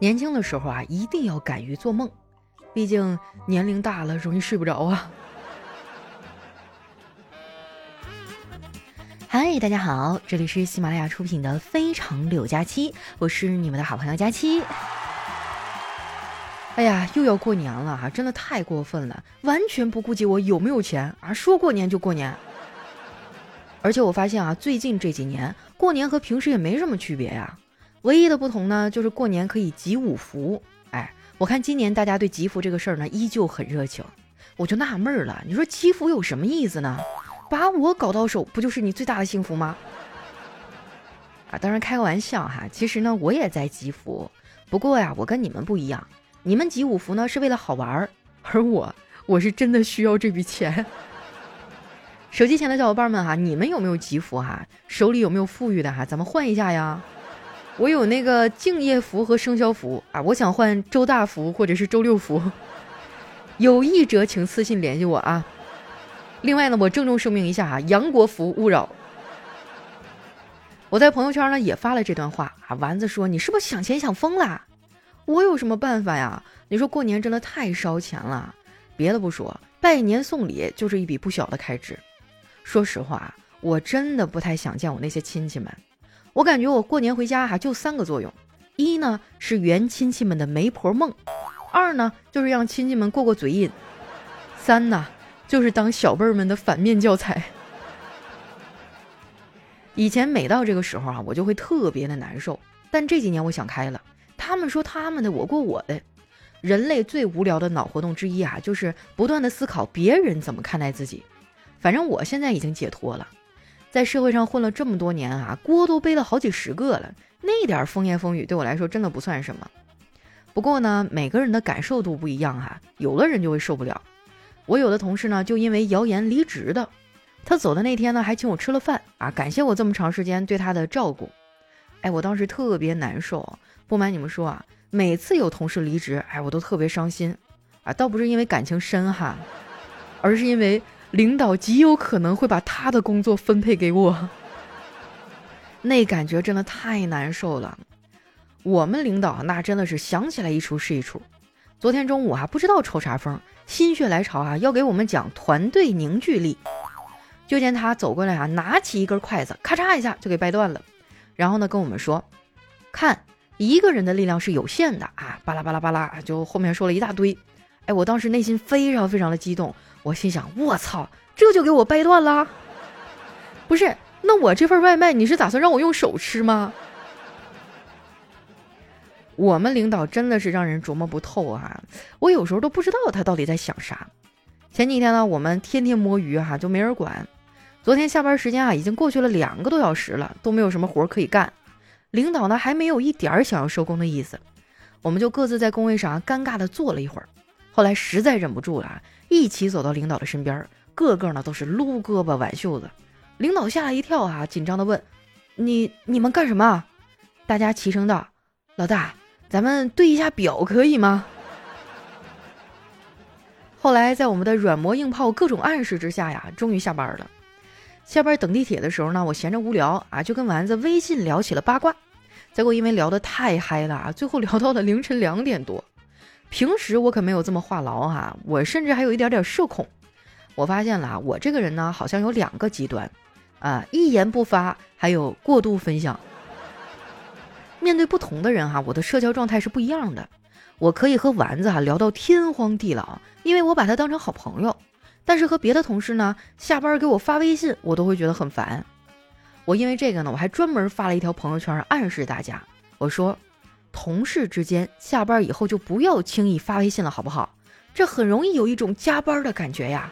年轻的时候啊，一定要敢于做梦，毕竟年龄大了容易睡不着啊。嗨，大家好，这里是喜马拉雅出品的《非常柳佳期》，我是你们的好朋友佳期。哎呀，又要过年了哈，真的太过分了，完全不顾及我有没有钱啊，说过年就过年。而且我发现啊，最近这几年过年和平时也没什么区别呀。唯一的不同呢，就是过年可以集五福。哎，我看今年大家对集福这个事儿呢，依旧很热情。我就纳闷儿了，你说集福有什么意思呢？把我搞到手，不就是你最大的幸福吗？啊，当然开个玩笑哈。其实呢，我也在集福，不过呀，我跟你们不一样。你们集五福呢，是为了好玩儿，而我，我是真的需要这笔钱。手机前的小伙伴们哈，你们有没有吉福哈？手里有没有富裕的哈？咱们换一下呀。我有那个敬业福和生肖福啊，我想换周大福或者是周六福，有意者请私信联系我啊。另外呢，我郑重声明一下啊，杨国福勿扰。我在朋友圈呢也发了这段话啊，丸子说你是不是想钱想疯了？我有什么办法呀？你说过年真的太烧钱了，别的不说，拜年送礼就是一笔不小的开支。说实话，我真的不太想见我那些亲戚们。我感觉我过年回家哈就三个作用：一呢是圆亲戚们的媒婆梦；二呢就是让亲戚们过过嘴瘾；三呢就是当小辈儿们的反面教材。以前每到这个时候啊，我就会特别的难受。但这几年我想开了，他们说他们的，我过我的。人类最无聊的脑活动之一啊，就是不断的思考别人怎么看待自己。反正我现在已经解脱了。在社会上混了这么多年啊，锅都背了好几十个了，那点风言风语对我来说真的不算什么。不过呢，每个人的感受度不一样哈，有的人就会受不了。我有的同事呢，就因为谣言离职的。他走的那天呢，还请我吃了饭啊，感谢我这么长时间对他的照顾。哎，我当时特别难受，不瞒你们说啊，每次有同事离职，哎，我都特别伤心啊，倒不是因为感情深哈，而是因为。领导极有可能会把他的工作分配给我，那感觉真的太难受了。我们领导那真的是想起来一出是一出。昨天中午啊，不知道抽啥风，心血来潮啊，要给我们讲团队凝聚力。就见他走过来啊，拿起一根筷子，咔嚓一下就给掰断了。然后呢，跟我们说：“看，一个人的力量是有限的啊！”巴拉巴拉巴拉，就后面说了一大堆。哎，我当时内心非常非常的激动。我心想，我操，这就给我掰断了？不是，那我这份外卖你是打算让我用手吃吗？我们领导真的是让人琢磨不透啊！我有时候都不知道他到底在想啥。前几天呢，我们天天摸鱼哈，就没人管。昨天下班时间啊，已经过去了两个多小时了，都没有什么活可以干。领导呢，还没有一点想要收工的意思。我们就各自在工位上尴尬的坐了一会儿。后来实在忍不住了。一起走到领导的身边，个个呢都是撸胳膊挽袖子。领导吓了一跳啊，紧张的问：“你你们干什么？”大家齐声道：“老大，咱们对一下表可以吗？”后来在我们的软磨硬泡、各种暗示之下呀，终于下班了。下班等地铁的时候呢，我闲着无聊啊，就跟丸子微信聊起了八卦。结果因为聊得太嗨了啊，最后聊到了凌晨两点多。平时我可没有这么话痨哈，我甚至还有一点点社恐。我发现了，我这个人呢，好像有两个极端，啊，一言不发，还有过度分享。面对不同的人哈，我的社交状态是不一样的。我可以和丸子哈聊到天荒地老，因为我把他当成好朋友。但是和别的同事呢，下班给我发微信，我都会觉得很烦。我因为这个呢，我还专门发了一条朋友圈暗示大家，我说。同事之间下班以后就不要轻易发微信了，好不好？这很容易有一种加班的感觉呀。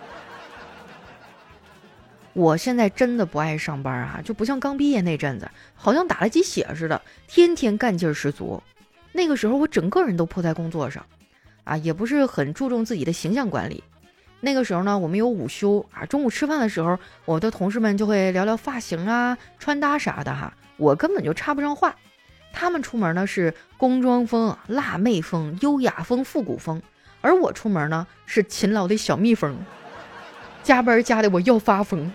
我现在真的不爱上班啊，就不像刚毕业那阵子，好像打了鸡血似的，天天干劲十足。那个时候我整个人都扑在工作上，啊，也不是很注重自己的形象管理。那个时候呢，我们有午休啊，中午吃饭的时候，我的同事们就会聊聊发型啊、穿搭啥的哈，我根本就插不上话。他们出门呢是工装风、辣妹风、优雅风、复古风，而我出门呢是勤劳的小蜜蜂，加班加的我要发疯。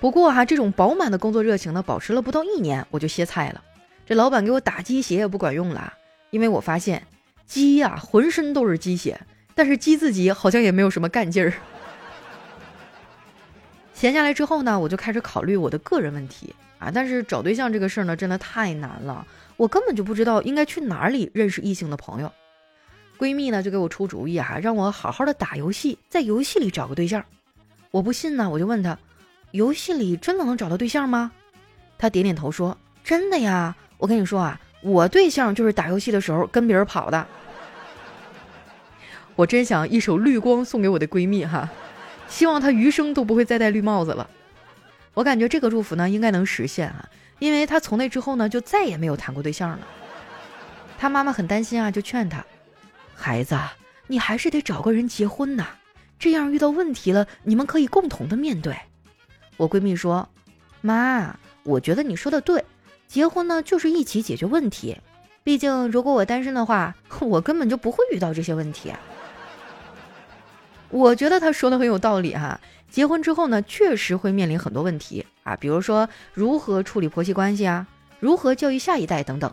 不过哈，这种饱满的工作热情呢，保持了不到一年，我就歇菜了。这老板给我打鸡血也不管用了，因为我发现鸡呀浑身都是鸡血，但是鸡自己好像也没有什么干劲儿。闲下来之后呢，我就开始考虑我的个人问题啊。但是找对象这个事儿呢，真的太难了，我根本就不知道应该去哪里认识异性的朋友。闺蜜呢就给我出主意啊，让我好好的打游戏，在游戏里找个对象。我不信呢，我就问她，游戏里真的能找到对象吗？她点点头说：“真的呀，我跟你说啊，我对象就是打游戏的时候跟别人跑的。”我真想一首绿光送给我的闺蜜哈。希望他余生都不会再戴绿帽子了。我感觉这个祝福呢，应该能实现啊，因为他从那之后呢，就再也没有谈过对象了。他妈妈很担心啊，就劝他：“孩子，你还是得找个人结婚呐，这样遇到问题了，你们可以共同的面对。”我闺蜜说：“妈，我觉得你说的对，结婚呢就是一起解决问题。毕竟如果我单身的话，我根本就不会遇到这些问题。”我觉得他说的很有道理哈。结婚之后呢，确实会面临很多问题啊，比如说如何处理婆媳关系啊，如何教育下一代等等。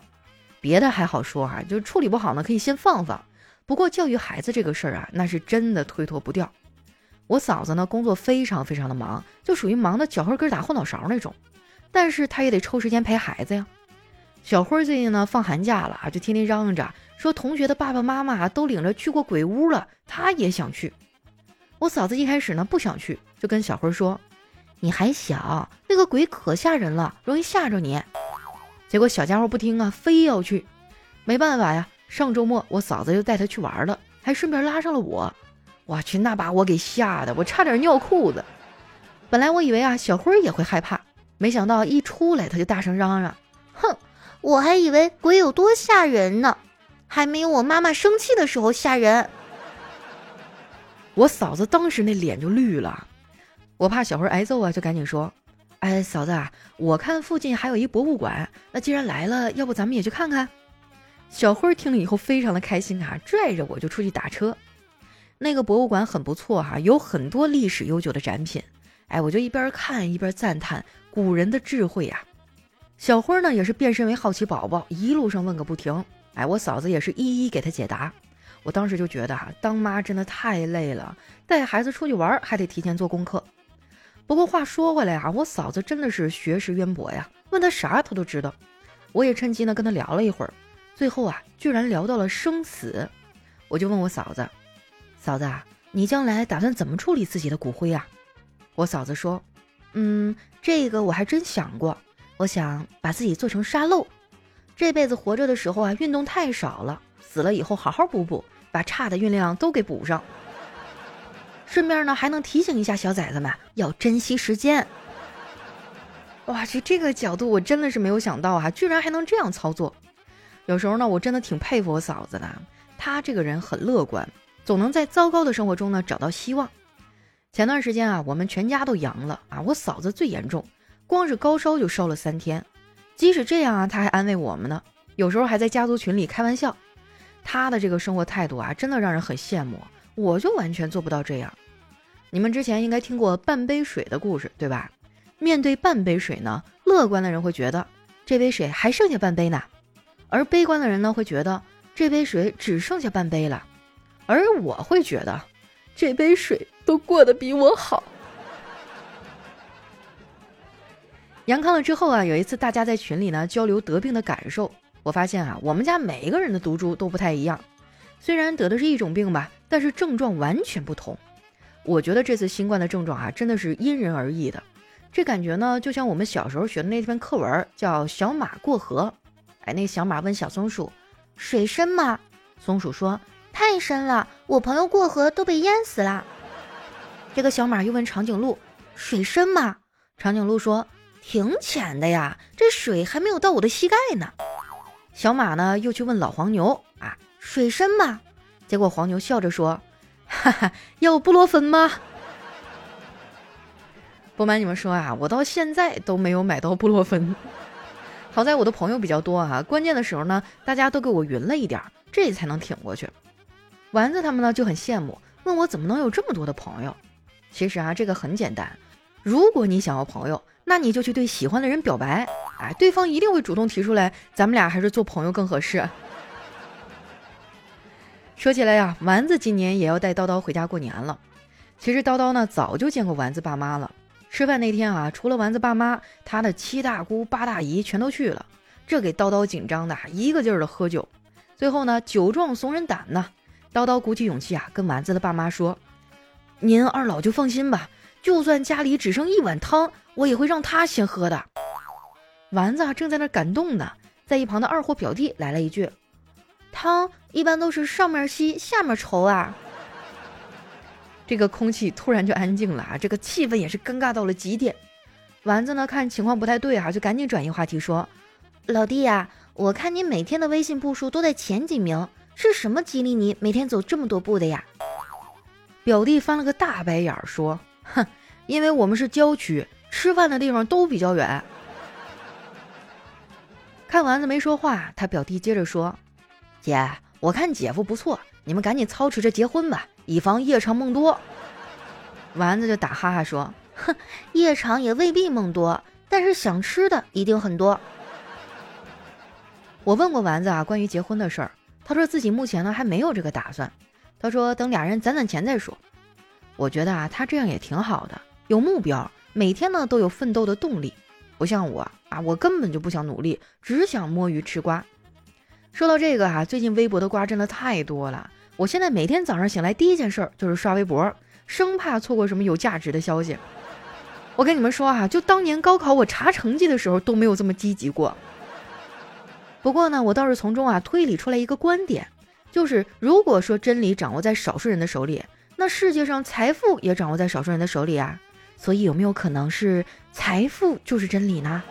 别的还好说哈，就处理不好呢，可以先放放。不过教育孩子这个事儿啊，那是真的推脱不掉。我嫂子呢，工作非常非常的忙，就属于忙的脚后跟打后脑勺那种。但是她也得抽时间陪孩子呀。小辉最近呢放寒假了啊，就天天嚷嚷着说同学的爸爸妈妈都领着去过鬼屋了，他也想去。我嫂子一开始呢不想去，就跟小辉说：“你还小，那个鬼可吓人了，容易吓着你。”结果小家伙不听啊，非要去。没办法呀，上周末我嫂子就带他去玩了，还顺便拉上了我。我去，那把我给吓得，我差点尿裤子。本来我以为啊小辉也会害怕，没想到一出来他就大声嚷嚷：“哼，我还以为鬼有多吓人呢，还没有我妈妈生气的时候吓人。”我嫂子当时那脸就绿了，我怕小辉挨揍啊，就赶紧说：“哎，嫂子啊，我看附近还有一博物馆，那既然来了，要不咱们也去看看？”小辉听了以后非常的开心啊，拽着我就出去打车。那个博物馆很不错哈，有很多历史悠久的展品。哎，我就一边看一边赞叹古人的智慧呀。小辉呢也是变身为好奇宝宝，一路上问个不停。哎，我嫂子也是一一给他解答。我当时就觉得哈，当妈真的太累了，带孩子出去玩还得提前做功课。不过话说回来啊，我嫂子真的是学识渊博呀，问她啥她都知道。我也趁机呢跟她聊了一会儿，最后啊居然聊到了生死。我就问我嫂子：“嫂子啊，你将来打算怎么处理自己的骨灰啊？”我嫂子说：“嗯，这个我还真想过，我想把自己做成沙漏，这辈子活着的时候啊运动太少了，死了以后好好补补。”把差的运量都给补上，顺便呢还能提醒一下小崽子们要珍惜时间。哇，去这个角度我真的是没有想到啊，居然还能这样操作。有时候呢，我真的挺佩服我嫂子的，她这个人很乐观，总能在糟糕的生活中呢找到希望。前段时间啊，我们全家都阳了啊，我嫂子最严重，光是高烧就烧了三天。即使这样啊，她还安慰我们呢，有时候还在家族群里开玩笑。他的这个生活态度啊，真的让人很羡慕。我就完全做不到这样。你们之前应该听过半杯水的故事，对吧？面对半杯水呢，乐观的人会觉得这杯水还剩下半杯呢，而悲观的人呢会觉得这杯水只剩下半杯了。而我会觉得这杯水都过得比我好。阳康了之后啊，有一次大家在群里呢交流得病的感受。我发现啊，我们家每一个人的毒株都不太一样，虽然得的是一种病吧，但是症状完全不同。我觉得这次新冠的症状啊，真的是因人而异的。这感觉呢，就像我们小时候学的那篇课文，叫《小马过河》。哎，那小马问小松鼠：“水深吗？”松鼠说：“太深了，我朋友过河都被淹死了。”这个小马又问长颈鹿：“水深吗？”长颈鹿说：“挺浅的呀，这水还没有到我的膝盖呢。”小马呢，又去问老黄牛啊，水深吗？结果黄牛笑着说：“哈哈，要布洛芬吗？”不瞒你们说啊，我到现在都没有买到布洛芬。好在我的朋友比较多啊，关键的时候呢，大家都给我匀了一点，这才能挺过去。丸子他们呢就很羡慕，问我怎么能有这么多的朋友。其实啊，这个很简单，如果你想要朋友，那你就去对喜欢的人表白，哎，对方一定会主动提出来，咱们俩还是做朋友更合适。说起来呀，丸子今年也要带叨叨回家过年了。其实叨叨呢早就见过丸子爸妈了。吃饭那天啊，除了丸子爸妈，他的七大姑八大姨全都去了，这给叨叨紧张的一个劲儿的喝酒。最后呢，酒壮怂人胆呐，叨叨鼓起勇气啊，跟丸子的爸妈说：“您二老就放心吧，就算家里只剩一碗汤，我也会让他先喝的。”丸子啊正在那感动呢，在一旁的二货表弟来了一句。汤一般都是上面稀下面稠啊，这个空气突然就安静了啊，这个气氛也是尴尬到了极点。丸子呢看情况不太对啊，就赶紧转移话题说：“老弟呀，我看你每天的微信步数都在前几名，是什么激励你每天走这么多步的呀？”表弟翻了个大白眼儿说：“哼，因为我们是郊区，吃饭的地方都比较远。”看丸子没说话，他表弟接着说。姐，我看姐夫不错，你们赶紧操持着结婚吧，以防夜长梦多。丸子就打哈哈说：“哼，夜长也未必梦多，但是想吃的一定很多。”我问过丸子啊，关于结婚的事儿，他说自己目前呢还没有这个打算，他说等俩人攒攒钱再说。我觉得啊，他这样也挺好的，有目标，每天呢都有奋斗的动力，不像我啊，我根本就不想努力，只想摸鱼吃瓜。说到这个哈，最近微博的瓜真的太多了。我现在每天早上醒来第一件事就是刷微博，生怕错过什么有价值的消息。我跟你们说啊，就当年高考我查成绩的时候都没有这么积极过。不过呢，我倒是从中啊推理出来一个观点，就是如果说真理掌握在少数人的手里，那世界上财富也掌握在少数人的手里啊。所以有没有可能是财富就是真理呢？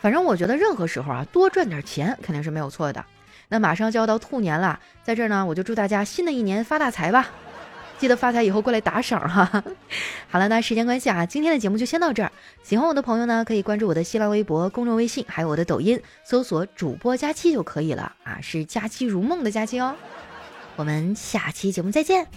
反正我觉得任何时候啊，多赚点钱肯定是没有错的。那马上就要到兔年了，在这儿呢，我就祝大家新的一年发大财吧！记得发财以后过来打赏哈。好了，那时间关系啊，今天的节目就先到这儿。喜欢我的朋友呢，可以关注我的新浪微博、公众微信，还有我的抖音，搜索“主播佳期”就可以了啊，是“佳期如梦”的佳期哦。我们下期节目再见。